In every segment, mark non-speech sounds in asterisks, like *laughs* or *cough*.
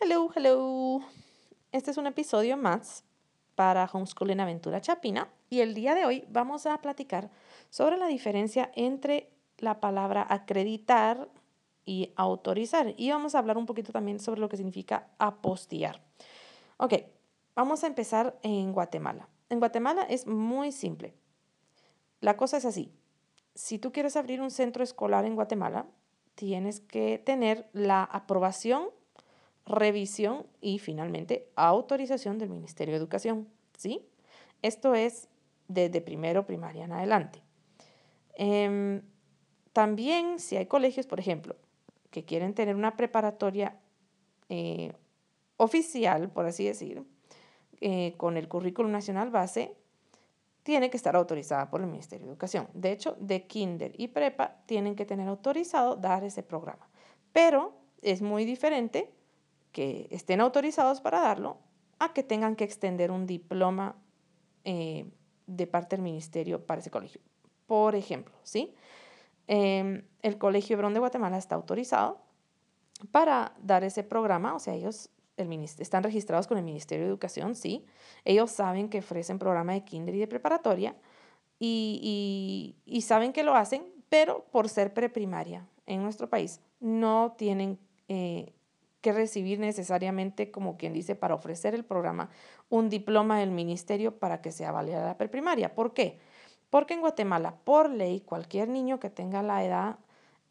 Hello, hello. Este es un episodio más para Homeschooling Aventura Chapina y el día de hoy vamos a platicar sobre la diferencia entre la palabra acreditar y autorizar y vamos a hablar un poquito también sobre lo que significa apostillar. Ok, vamos a empezar en Guatemala. En Guatemala es muy simple. La cosa es así. Si tú quieres abrir un centro escolar en Guatemala, tienes que tener la aprobación revisión y finalmente autorización del Ministerio de Educación. ¿sí? Esto es desde primero primaria en adelante. Em, también si hay colegios, por ejemplo, que quieren tener una preparatoria eh, oficial, por así decir, eh, con el currículum nacional base, tiene que estar autorizada por el Ministerio de Educación. De hecho, de kinder y prepa tienen que tener autorizado dar ese programa. Pero es muy diferente que estén autorizados para darlo a que tengan que extender un diploma eh, de parte del ministerio para ese colegio. Por ejemplo, ¿sí? Em, el Colegio Hebrón de Guatemala está autorizado para dar ese programa, o sea, ellos el están registrados con el Ministerio de Educación, sí. Ellos saben que ofrecen programa de kinder y de preparatoria y, y saben que lo hacen, pero por ser preprimaria en nuestro país no tienen eh, que recibir necesariamente, como quien dice, para ofrecer el programa, un diploma del ministerio para que sea válida la preprimaria. ¿Por qué? Porque en Guatemala, por ley, cualquier niño que tenga la edad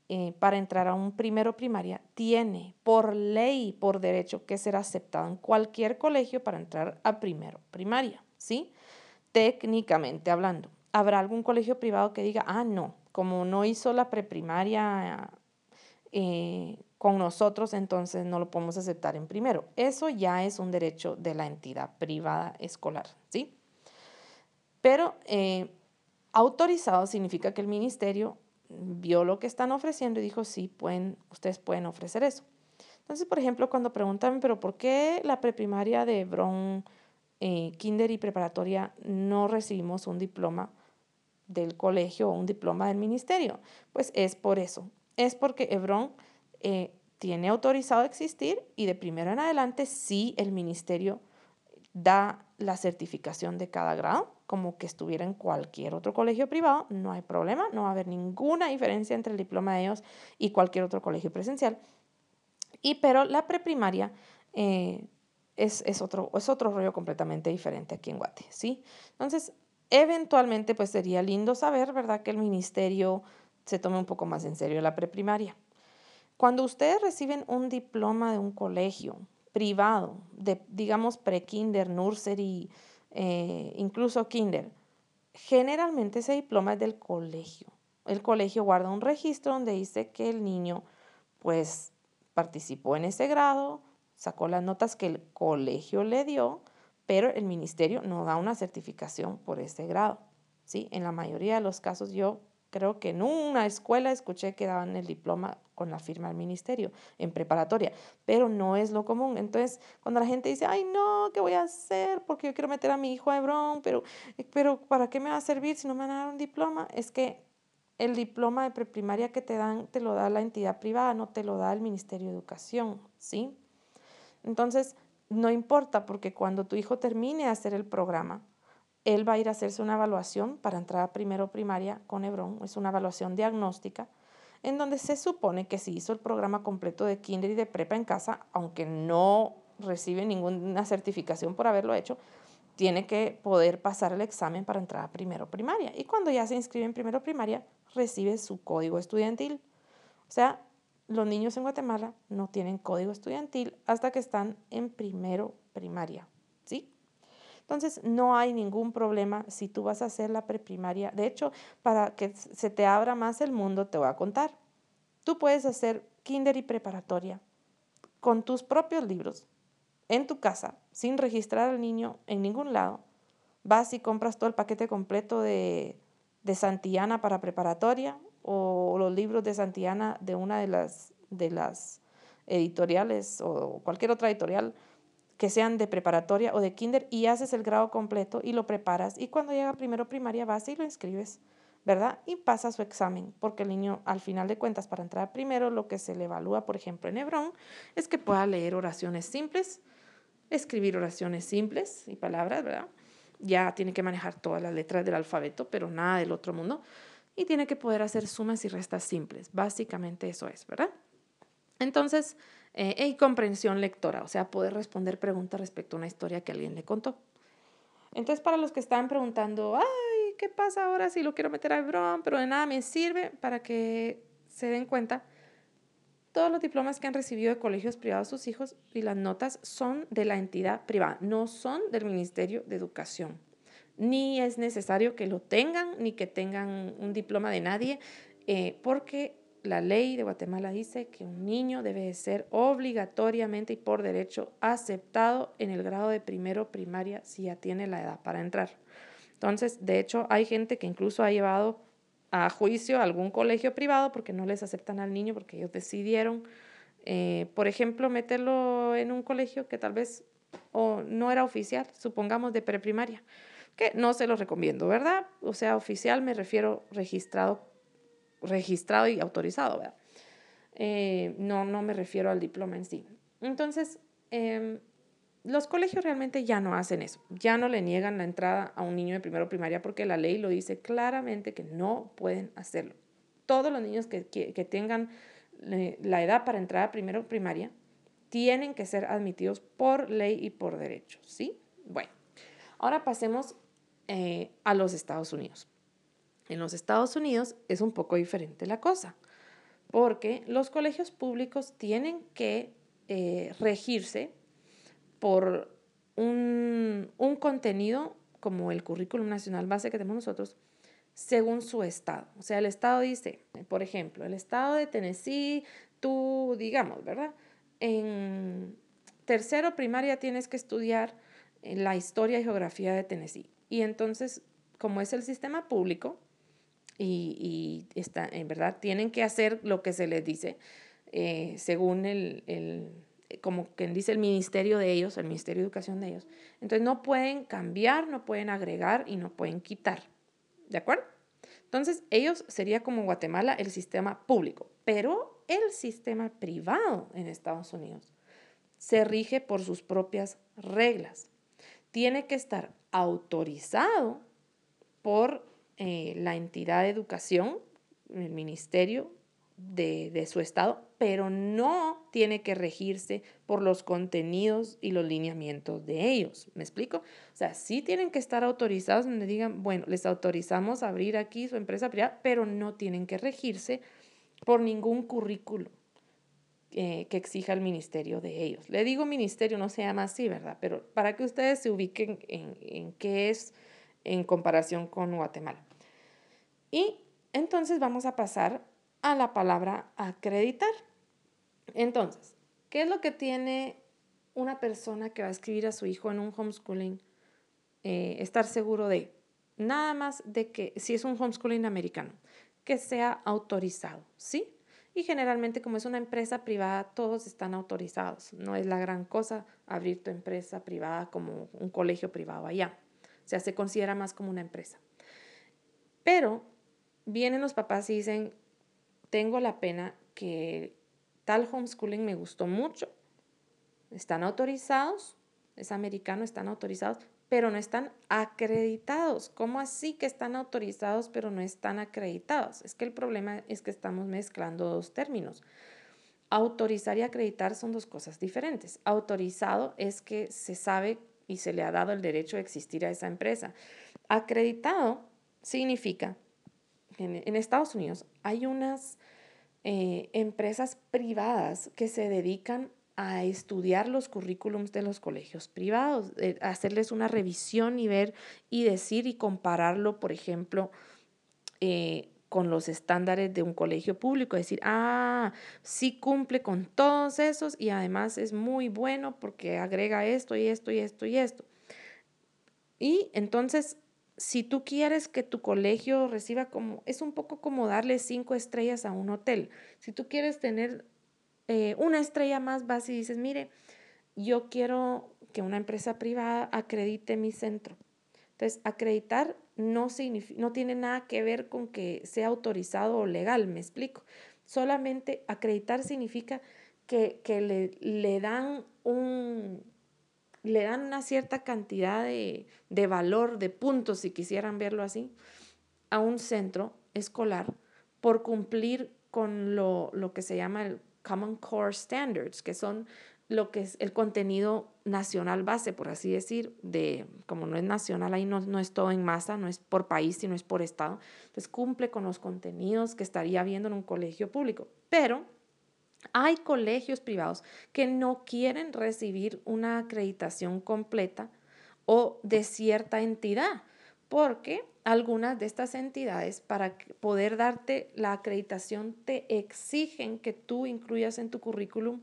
eh, para entrar a un primero primaria tiene por ley, por derecho, que ser aceptado en cualquier colegio para entrar a primero primaria, ¿sí? Técnicamente hablando. ¿Habrá algún colegio privado que diga, ah, no, como no hizo la preprimaria eh, con nosotros, entonces no lo podemos aceptar en primero. Eso ya es un derecho de la entidad privada escolar, ¿sí? Pero eh, autorizado significa que el ministerio vio lo que están ofreciendo y dijo, sí, pueden, ustedes pueden ofrecer eso. Entonces, por ejemplo, cuando preguntan, pero ¿por qué la preprimaria de Hebrón, eh, kinder y preparatoria no recibimos un diploma del colegio o un diploma del ministerio? Pues es por eso. Es porque Hebrón eh, tiene autorizado existir y de primero en adelante sí el ministerio da la certificación de cada grado, como que estuviera en cualquier otro colegio privado, no hay problema, no va a haber ninguna diferencia entre el diploma de ellos y cualquier otro colegio presencial. Y pero la preprimaria eh, es, es, otro, es otro rollo completamente diferente aquí en Guate, ¿sí? Entonces, eventualmente pues sería lindo saber, ¿verdad?, que el ministerio se tome un poco más en serio la preprimaria. Cuando ustedes reciben un diploma de un colegio privado, de, digamos pre-kinder, nursery, eh, incluso kinder, generalmente ese diploma es del colegio. El colegio guarda un registro donde dice que el niño pues participó en ese grado, sacó las notas que el colegio le dio, pero el ministerio no da una certificación por ese grado. ¿sí? En la mayoría de los casos yo creo que en una escuela escuché que daban el diploma con la firma del ministerio en preparatoria, pero no es lo común. Entonces, cuando la gente dice, ay, no, ¿qué voy a hacer? Porque yo quiero meter a mi hijo a Hebrón, pero, pero ¿para qué me va a servir si no me van a dar un diploma? Es que el diploma de preprimaria que te dan te lo da la entidad privada, no te lo da el Ministerio de Educación, ¿sí? Entonces, no importa porque cuando tu hijo termine de hacer el programa, él va a ir a hacerse una evaluación para entrar a primero primaria con Hebrón, es una evaluación diagnóstica, en donde se supone que si hizo el programa completo de kinder y de prepa en casa, aunque no recibe ninguna certificación por haberlo hecho, tiene que poder pasar el examen para entrar a primero primaria. Y cuando ya se inscribe en primero primaria, recibe su código estudiantil. O sea, los niños en Guatemala no tienen código estudiantil hasta que están en primero primaria. Entonces, no hay ningún problema si tú vas a hacer la preprimaria. De hecho, para que se te abra más el mundo, te voy a contar. Tú puedes hacer kinder y preparatoria con tus propios libros en tu casa, sin registrar al niño en ningún lado. Vas y compras todo el paquete completo de, de Santillana para preparatoria o los libros de Santillana de una de las, de las editoriales o cualquier otra editorial que sean de preparatoria o de kinder y haces el grado completo y lo preparas y cuando llega primero primaria vas y lo inscribes. ¿verdad? Y pasa su examen, porque el niño, al final de cuentas, para entrar primero, lo que se le evalúa, por ejemplo, en Hebrón, es que pueda leer oraciones simples, escribir oraciones simples y palabras, ¿verdad? Ya tiene que manejar todas las letras del alfabeto, pero nada del otro mundo. Y tiene que poder hacer sumas y restas simples. Básicamente eso es, ¿verdad? Entonces, eh, y comprensión lectora, o sea, poder responder preguntas respecto a una historia que alguien le contó. Entonces, para los que estaban preguntando, ay, ¿qué pasa ahora si lo quiero meter a Hebron? Pero de nada me sirve para que se den cuenta. Todos los diplomas que han recibido de colegios privados sus hijos y las notas son de la entidad privada, no son del Ministerio de Educación. Ni es necesario que lo tengan, ni que tengan un diploma de nadie, eh, porque la ley de Guatemala dice que un niño debe ser obligatoriamente y por derecho aceptado en el grado de primero primaria si ya tiene la edad para entrar. Entonces, de hecho, hay gente que incluso ha llevado a juicio a algún colegio privado porque no les aceptan al niño porque ellos decidieron, eh, por ejemplo, meterlo en un colegio que tal vez o no era oficial, supongamos de preprimaria, que no se lo recomiendo, ¿verdad? O sea, oficial me refiero registrado registrado y autorizado, ¿verdad? Eh, no, no me refiero al diploma en sí. Entonces, em, los colegios realmente ya no hacen eso, ya no le niegan la entrada a un niño de primero primaria porque la ley lo dice claramente que no pueden hacerlo. Todos los niños que, que, tengan eh, la edad para entrar a primero primaria tienen que ser admitidos por ley y por derecho, ¿sí? Bueno, ahora pasemos eh, a los Estados Unidos. En los Estados Unidos es un poco diferente la cosa, porque los colegios públicos tienen que eh, regirse por un, contenido como el currículum nacional base que tenemos nosotros, según su estado. O sea, el estado dice, por ejemplo, el estado de Tennessee, tú, digamos, ¿verdad? En tercero primaria tienes que estudiar la historia y geografía de Tennessee. Y entonces, como es el sistema público, y, está, en verdad tienen que hacer lo que se les dice eh, según el, el, como quien dice el ministerio de ellos, el Ministerio de Educación de ellos. Entonces no pueden cambiar, no pueden agregar y no pueden quitar. ¿De acuerdo? Entonces ellos sería como Guatemala el sistema público, pero el sistema privado en Estados Unidos se rige por sus propias reglas. Tiene que estar autorizado por eh, la entidad de educación, el ministerio de, su estado, pero no tiene que regirse por los contenidos y los lineamientos de ellos. ¿Me explico? O sea, sí tienen que estar autorizados donde digan, bueno, les autorizamos a abrir aquí su empresa privada, pero no tienen que regirse por ningún currículo eh, que exija el ministerio de ellos. Le digo ministerio, no se llama así, ¿verdad? Pero para que ustedes se ubiquen en, en qué es en comparación con Guatemala. Y entonces vamos a pasar a la palabra acreditar. Entonces, ¿qué es lo que tiene una persona que va a escribir a su hijo en un homeschooling? Eh, estar seguro de, nada más de que, si es un homeschooling americano, que sea autorizado, ¿sí? Y generalmente como es una empresa privada, todos están autorizados. No es la gran cosa abrir tu empresa privada como un colegio privado allá. O sea, se considera más como una empresa. Pero vienen los papás y dicen, tengo la pena que tal homeschooling me gustó mucho, están autorizados, es americano, están autorizados, pero no están acreditados. ¿Cómo así que están autorizados pero no están acreditados? Es que el problema es que estamos mezclando dos términos. Autorizar y acreditar son dos cosas diferentes. Autorizado es que se sabe y se le ha dado el derecho de existir a esa empresa. Acreditado significa en, Estados Unidos hay unas eh, empresas privadas que se dedican a estudiar los currículums de los colegios privados, hacerles una revisión y ver y decir y compararlo, por ejemplo, eh, con los estándares de un colegio público, decir, ah, sí cumple con todos esos y además es muy bueno porque agrega esto y esto y esto y esto. Y entonces si tú quieres que tu colegio reciba como, es un poco como darle cinco estrellas a un hotel. Si tú quieres tener eh, una estrella más, vas y dices, mire, yo quiero que una empresa privada acredite mi centro. Entonces, acreditar no, no tiene nada que ver con que sea autorizado o legal, me explico. Solamente acreditar significa que, le, le, dan un, le dan una cierta cantidad de, de valor, de puntos, si quisieran verlo así, a un centro escolar por cumplir con lo, lo que se llama el Common Core Standards, que son lo que es el contenido nacional base, por así decir, de como no es nacional, ahí no, no es todo en masa, no es por país, sino es por estado. Entonces cumple con los contenidos que estaría viendo en un colegio público. Pero hay colegios privados que no quieren recibir una acreditación completa o de cierta entidad, porque algunas de estas entidades, para poder darte la acreditación, te exigen que tú incluyas en tu currículum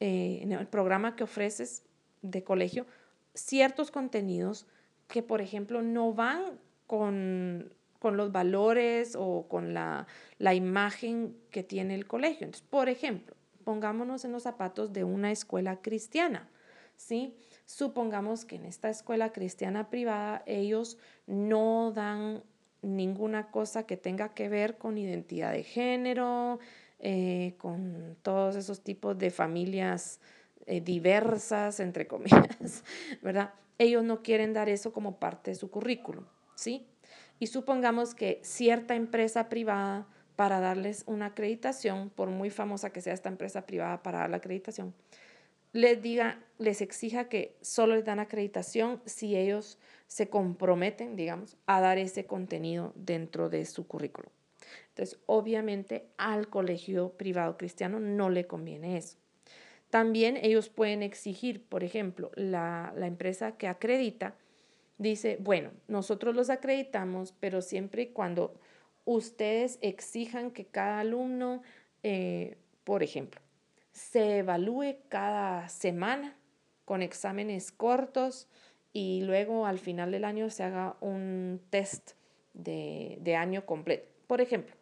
eh, en el programa que ofreces de colegio ciertos contenidos que, por ejemplo, no van con, con los valores o con la, la, imagen que tiene el colegio. Entonces, por ejemplo, pongámonos en los zapatos de una escuela cristiana, ¿sí? Supongamos que en esta escuela cristiana privada ellos no dan ninguna cosa que tenga que ver con identidad de género, eh, con todos esos tipos de familias eh, diversas, entre comillas, *laughs* ¿verdad? Ellos no quieren dar eso como parte de su currículum, ¿sí? Y supongamos que cierta empresa privada, para darles una acreditación, por muy famosa que sea esta empresa privada para dar la acreditación, les diga, les exija que solo les dan acreditación si ellos se comprometen, digamos, a dar ese contenido dentro de su currículum. Entonces, obviamente al colegio privado cristiano no le conviene eso. También ellos pueden exigir, por ejemplo, la, empresa que acredita dice, bueno, nosotros los acreditamos, pero siempre y cuando ustedes exijan que cada alumno, eh, por ejemplo, se evalúe cada semana con exámenes cortos y luego al final del año se haga un test de, de año completo. Por ejemplo,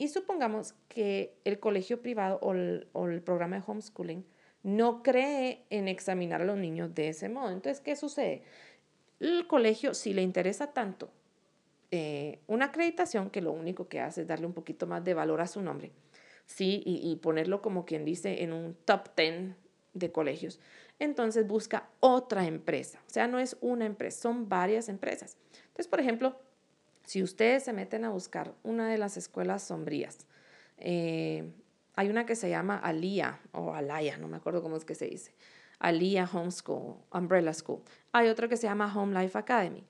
y supongamos que el colegio privado o el, programa de homeschooling no cree en examinar a los niños de ese modo. Entonces, ¿qué sucede? El colegio, si le interesa tanto eh, una acreditación, que lo único que hace es darle un poquito más de valor a su nombre, ¿sí? Y, y ponerlo como quien dice en un top 10 de colegios, entonces busca otra empresa. O sea, no es una empresa, son varias empresas. Entonces, por ejemplo, si ustedes se meten a buscar una de las escuelas sombrías, eh, hay una que se llama Alía o Alaya, no me acuerdo cómo es que se dice. Alía Homeschool, Umbrella School. Hay otra que se llama Home Life Academy.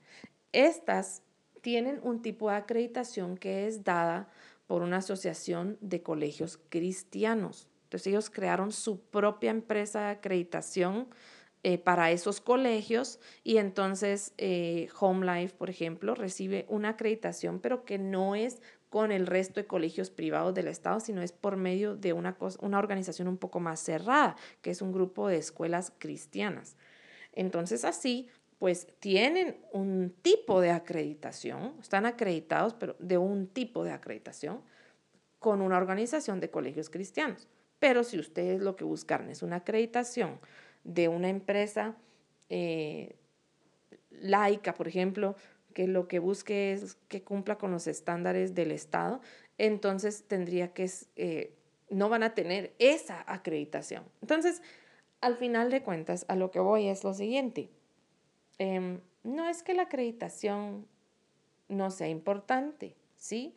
Estas tienen un tipo de acreditación que es dada por una asociación de colegios cristianos. Entonces ellos crearon su propia empresa de acreditación eh, para esos colegios y entonces eh, Home Life, por ejemplo, recibe una acreditación, pero que no es con el resto de colegios privados del Estado, sino es por medio de una, una organización un poco más cerrada, que es un grupo de escuelas cristianas. Entonces así, pues tienen un tipo de acreditación, están acreditados, pero de un tipo de acreditación con una organización de colegios cristianos. Pero si ustedes lo que buscan es una acreditación de una empresa eh, laica, por ejemplo, que lo que busque es que cumpla con los estándares del Estado, entonces tendría que, eh, no van a tener esa acreditación. Entonces, al final de cuentas, a lo que voy es lo siguiente. Em, no es que la acreditación no sea importante, ¿sí?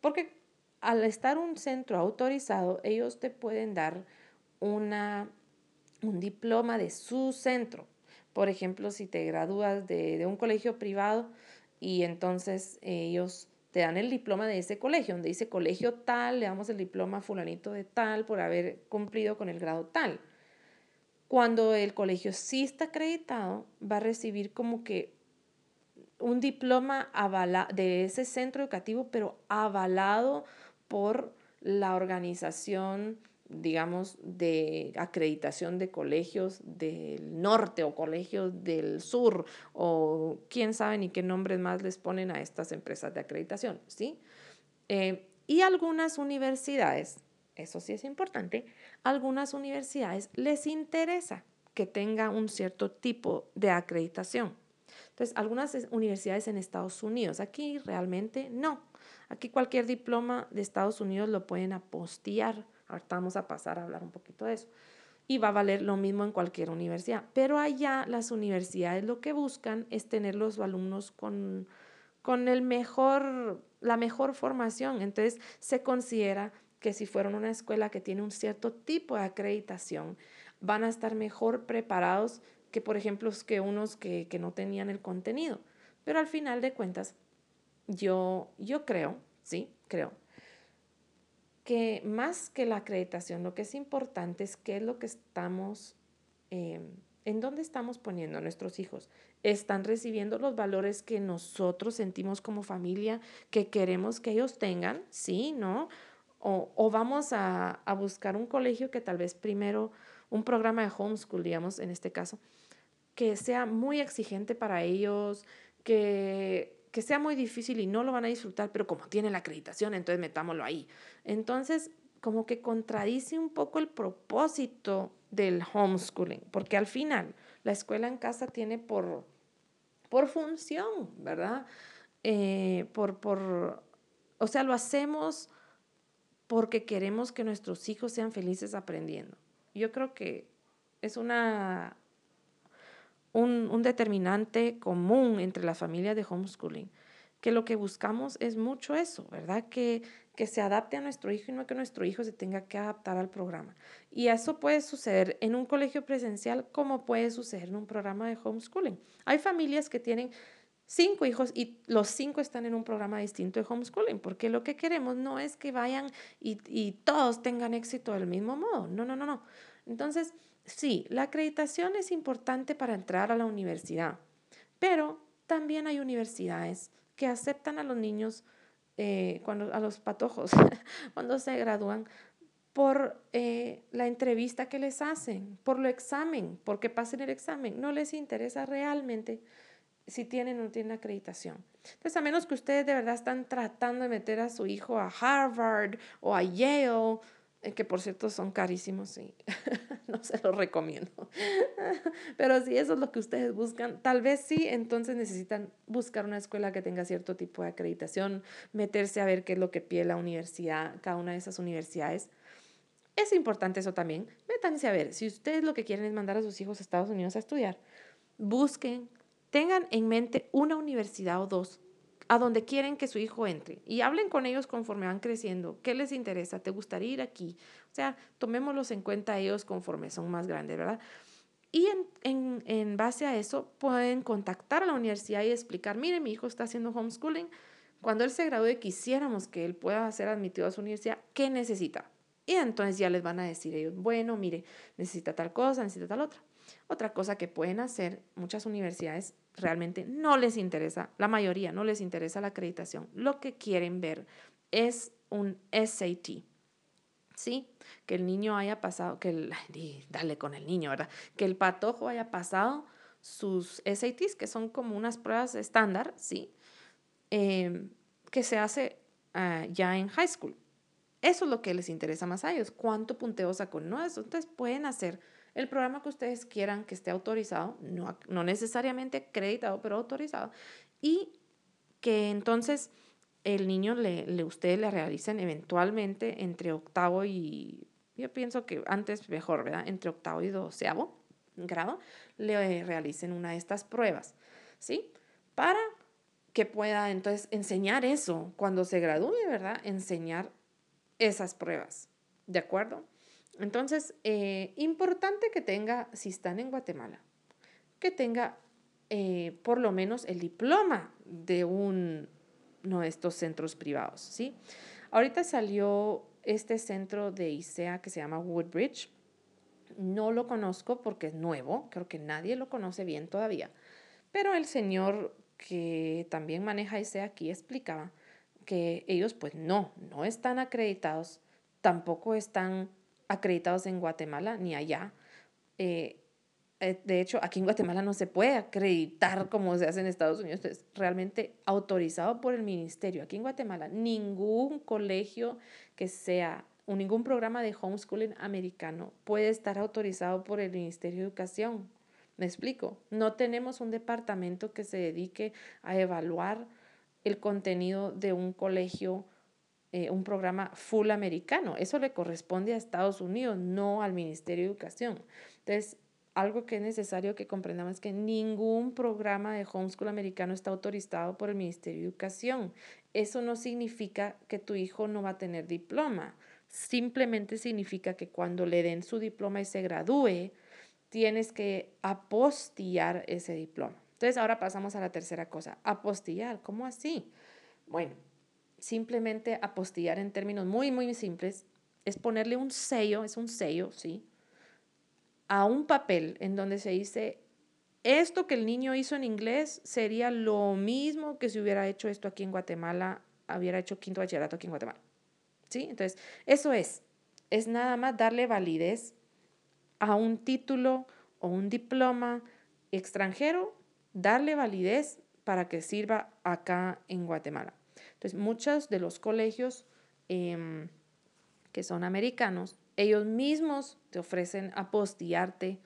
Porque al estar un centro autorizado, ellos te pueden dar una un diploma de su centro. Por ejemplo, si te gradúas de, un colegio privado y entonces ellos te dan el diploma de ese colegio, donde dice colegio tal, le damos el diploma fulanito de tal por haber cumplido con el grado tal. Cuando el colegio sí está acreditado, va a recibir como que un diploma avala de ese centro educativo, pero avalado por la organización digamos, de acreditación de colegios del norte o colegios del sur o quién sabe ni qué nombres más les ponen a estas empresas de acreditación, ¿sí? Eh, y algunas universidades, eso sí es importante, algunas universidades les interesa que tenga un cierto tipo de acreditación. Entonces, algunas universidades en Estados Unidos, aquí realmente no. Aquí cualquier diploma de Estados Unidos lo pueden apostear. Ahorita vamos a pasar a hablar un poquito de eso. Y va a valer lo mismo en cualquier universidad. Pero allá las universidades lo que buscan es tener los alumnos con, con el mejor, la mejor formación. Entonces se considera que si fueron una escuela que tiene un cierto tipo de acreditación, van a estar mejor preparados que, por ejemplo, que unos que, que no tenían el contenido. Pero al final de cuentas, yo, yo creo, sí, creo, que más que la acreditación, lo que es importante es qué es lo que estamos, em, en dónde estamos poniendo a nuestros hijos. ¿Están recibiendo los valores que nosotros sentimos como familia que queremos que ellos tengan? Sí, ¿no? O, o vamos a, a buscar un colegio que tal vez primero, un programa de homeschool, digamos, en este caso, que sea muy exigente para ellos, que que sea muy difícil y no lo van a disfrutar, pero como tiene la acreditación, entonces metámoslo ahí. Entonces, como que contradice un poco el propósito del homeschooling, porque al final la escuela en casa tiene por, por función, ¿verdad? Eh, por, por, o sea, lo hacemos porque queremos que nuestros hijos sean felices aprendiendo. Yo creo que es una un, determinante común entre las familias de homeschooling, que lo que buscamos es mucho eso, ¿verdad? Que, que se adapte a nuestro hijo y no que nuestro hijo se tenga que adaptar al programa. Y eso puede suceder en un colegio presencial como puede suceder en un programa de homeschooling. Hay familias que tienen cinco hijos y los cinco están en un programa distinto de homeschooling, porque lo que queremos no es que vayan y, y todos tengan éxito del mismo modo. No, no, no, no. Entonces, Sí, la acreditación es importante para entrar a la universidad, pero también hay universidades que aceptan a los niños, eh, cuando, a los patojos, *laughs* cuando se gradúan, por eh, la entrevista que les hacen, por lo examen, porque pasen el examen. No les interesa realmente si tienen o no tienen acreditación. Entonces, a menos que ustedes de verdad están tratando de meter a su hijo a Harvard o a Yale, que por cierto son carísimos y *laughs* no se los recomiendo. *laughs* Pero si eso es lo que ustedes buscan, tal vez sí, entonces necesitan buscar una escuela que tenga cierto tipo de acreditación, meterse a ver qué es lo que pide la universidad, cada una de esas universidades. Es importante eso también. Métanse a ver, si ustedes lo que quieren es mandar a sus hijos a Estados Unidos a estudiar, busquen, tengan en mente una universidad o dos a donde quieren que su hijo entre y hablen con ellos conforme van creciendo. ¿Qué les interesa? ¿Te gustaría ir aquí? O sea, tomémoslos en cuenta ellos conforme son más grandes, ¿verdad? Y en, en, en base a eso pueden contactar a la universidad y explicar, mire, mi hijo está haciendo homeschooling. Cuando él se gradúe, quisiéramos que él pueda ser admitido a su universidad. ¿Qué necesita? Y entonces ya les van a decir ellos, bueno, mire, necesita tal cosa, necesita tal otra. Otra cosa que pueden hacer muchas universidades realmente no les interesa, la mayoría no les interesa la acreditación. Lo que quieren ver es un SAT. ¿Sí? Que el niño haya pasado, que el, *laughs* dale con el niño, ¿verdad? Que el patojo haya pasado sus SATs, que son como unas pruebas estándar, ¿sí? Em, que se hace ah, ya en high school. Eso es lo que les interesa más a ellos. ¿Cuánto punteo sacó? No, eso. Entonces pueden hacer el programa que ustedes quieran que esté autorizado, no, no necesariamente acreditado, pero autorizado, y que entonces el niño le, le ustedes le realicen eventualmente entre octavo y, yo pienso que antes mejor, ¿verdad? Entre octavo y doceavo grado, le realicen una de estas pruebas, ¿sí? Para que pueda entonces enseñar eso cuando se gradúe, ¿verdad? Enseñar esas pruebas, ¿de acuerdo? Entonces, eh, importante que tenga, si están en Guatemala, que tenga eh, por lo menos el diploma de uno de estos centros privados, ¿sí? Ahorita salió este centro de ISEA que se llama Woodbridge. No lo conozco porque es nuevo, creo que nadie lo conoce bien todavía. Pero el señor que también maneja ISEA aquí explicaba que ellos pues no, no están acreditados, tampoco están acreditados en Guatemala ni allá. Eh, eh, de hecho, aquí en Guatemala no se puede acreditar como se hace en Estados Unidos. Es realmente autorizado por el ministerio. Aquí en Guatemala, ningún colegio que sea o ningún programa de homeschooling americano puede estar autorizado por el Ministerio de Educación. Me explico. No tenemos un departamento que se dedique a evaluar el contenido de un colegio, eh, un programa full americano. Eso le corresponde a Estados Unidos, no al Ministerio de Educación. Entonces, algo que es necesario que comprendamos es que ningún programa de homeschool americano está autorizado por el Ministerio de Educación. Eso no significa que tu hijo no va a tener diploma. Simplemente significa que cuando le den su diploma y se gradúe, tienes que apostillar ese diploma. Entonces ahora pasamos a la tercera cosa, apostillar. ¿Cómo así? Bueno, simplemente apostillar en términos muy, muy simples es ponerle un sello, es un sello, ¿sí? A un papel en donde se dice, esto que el niño hizo en inglés sería lo mismo que si hubiera hecho esto aquí en Guatemala, hubiera hecho quinto bachillerato aquí en Guatemala. ¿Sí? Entonces, eso es, es nada más darle validez a un título o un diploma extranjero darle validez para que sirva acá en Guatemala. Entonces, muchos de los colegios em, que son americanos, ellos mismos te ofrecen apostillarte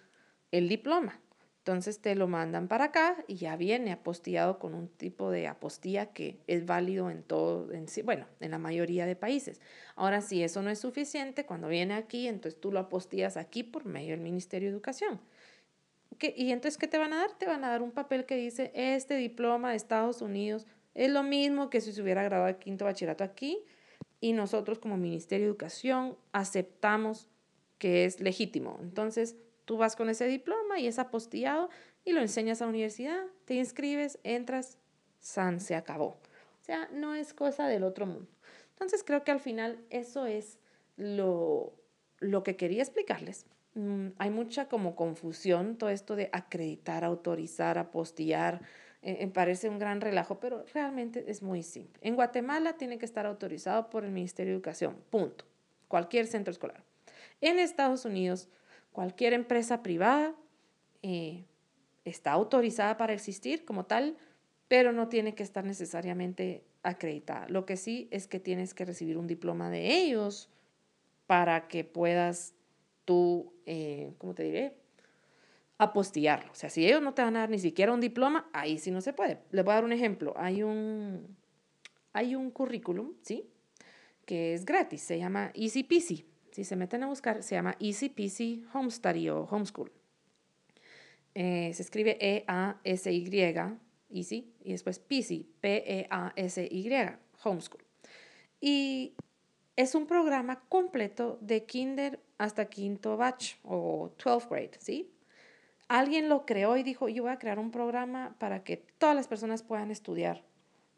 el diploma. Entonces te lo mandan para acá y ya viene apostillado con un tipo de apostilla que es válido en todo, en, bueno, en la mayoría de países. Ahora, si eso no es suficiente, cuando viene aquí, entonces tú lo apostillas aquí por medio del Ministerio de Educación. ¿Y entonces qué te van a dar? Te van a dar un papel que dice, este diploma de Estados Unidos es lo mismo que si se hubiera graduado el quinto bachillerato aquí y nosotros como Ministerio de Educación aceptamos que es legítimo. Entonces tú vas con ese diploma y es apostillado y lo enseñas a la universidad, te inscribes, entras, san, se acabó. O sea, no es cosa del otro mundo. Entonces creo que al final eso es lo, lo que quería explicarles. Mm, hay mucha como confusión, todo esto de acreditar, autorizar, apostillar, eh, eh, parece un gran relajo, pero realmente es muy simple. En Guatemala tiene que estar autorizado por el Ministerio de Educación, punto. Cualquier centro escolar. En Estados Unidos, cualquier empresa privada eh, está autorizada para existir como tal, pero no tiene que estar necesariamente acreditada. Lo que sí es que tienes que recibir un diploma de ellos para que puedas tú, ¿cómo te diré? Apostillarlo. O sea, si ellos no te van a dar ni siquiera un diploma, ahí sí no se puede. Les voy a dar un ejemplo. Hay un, hay un currículum, ¿sí? Que es gratis, se llama Easy Peasy. Si se meten a buscar, se llama Easy Peasy Home Study o Homeschool. Eh, se escribe E-A-S-Y, Easy, y después Peasy, P-E-A-S-Y, Homeschool. Y es un programa completo de kinder hasta quinto batch o 12th grade, ¿sí? Alguien lo creó y dijo, yo voy a crear un programa para que todas las personas puedan estudiar,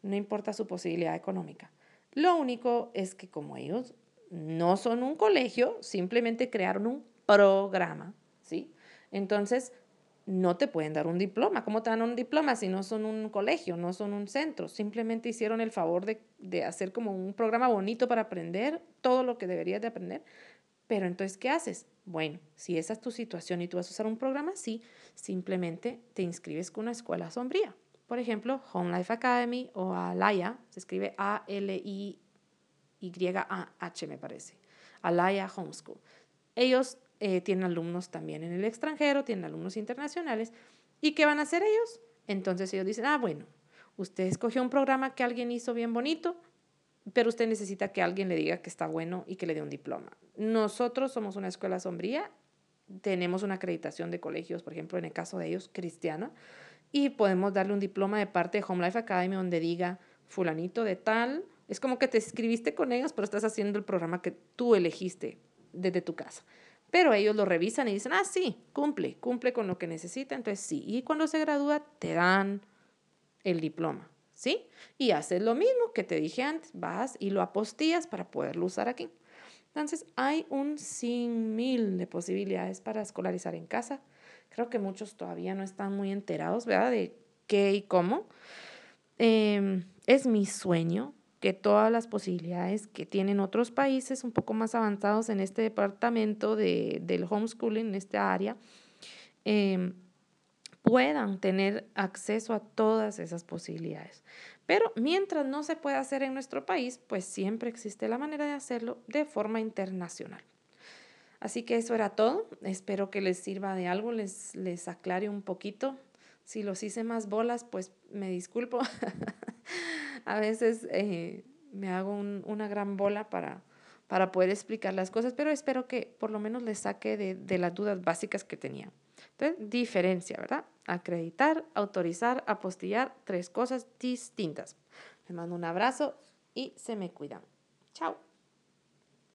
no importa su posibilidad económica. Lo único es que como ellos no son un colegio, simplemente crearon un programa, ¿sí? Entonces, no te pueden dar un diploma. ¿Cómo te dan un diploma si no son un colegio, no son un centro? Simplemente hicieron el favor de, de hacer como un programa bonito para aprender todo lo que deberías de aprender, pero entonces, ¿qué haces? Bueno, si esa es tu situación y tú vas a usar un programa así, simplemente te inscribes con una escuela sombría. Por ejemplo, Home Life Academy o Alaya, se escribe A-L-I-Y-A-H, me parece. Alaya Homeschool. Ellos eh, tienen alumnos también en el extranjero, tienen alumnos internacionales. ¿Y qué van a hacer ellos? Entonces ellos dicen, ah, bueno, usted escogió un programa que alguien hizo bien bonito, pero usted necesita que alguien le diga que está bueno y que le dé un diploma. Nosotros somos una escuela sombría, tenemos una acreditación de colegios, por ejemplo, en el caso de ellos, cristiana, y podemos darle un diploma de parte de Home Life Academy donde diga fulanito de tal. Es como que te escribiste con ellos, pero estás haciendo el programa que tú elegiste desde tu casa. Pero ellos lo revisan y dicen, ah, sí, cumple, cumple con lo que necesita, entonces sí. Y cuando se gradúa, te dan el diploma. ¿Sí? Y haces lo mismo que te dije antes, vas y lo apostillas para poderlo usar aquí. Entonces, hay un sin mil de posibilidades para escolarizar en casa. Creo que muchos todavía no están muy enterados, ¿verdad? De qué y cómo. Em, es mi sueño que todas las posibilidades que tienen otros países un poco más avanzados en este departamento de, del homeschooling, en esta área, eh, puedan tener acceso a todas esas posibilidades. Pero mientras no se pueda hacer en nuestro país, pues siempre existe la manera de hacerlo de forma internacional. Así que eso era todo. Espero que les sirva de algo, les, les aclare un poquito. Si los hice más bolas, pues me disculpo. *laughs* a veces eh, me hago una gran bola para, para poder explicar las cosas, pero espero que por lo menos les saque de, de las dudas básicas que tenían. Entonces, diferencia, ¿verdad? Acreditar, autorizar, apostillar, tres cosas distintas. Les mando un abrazo y se me cuidan. Chao.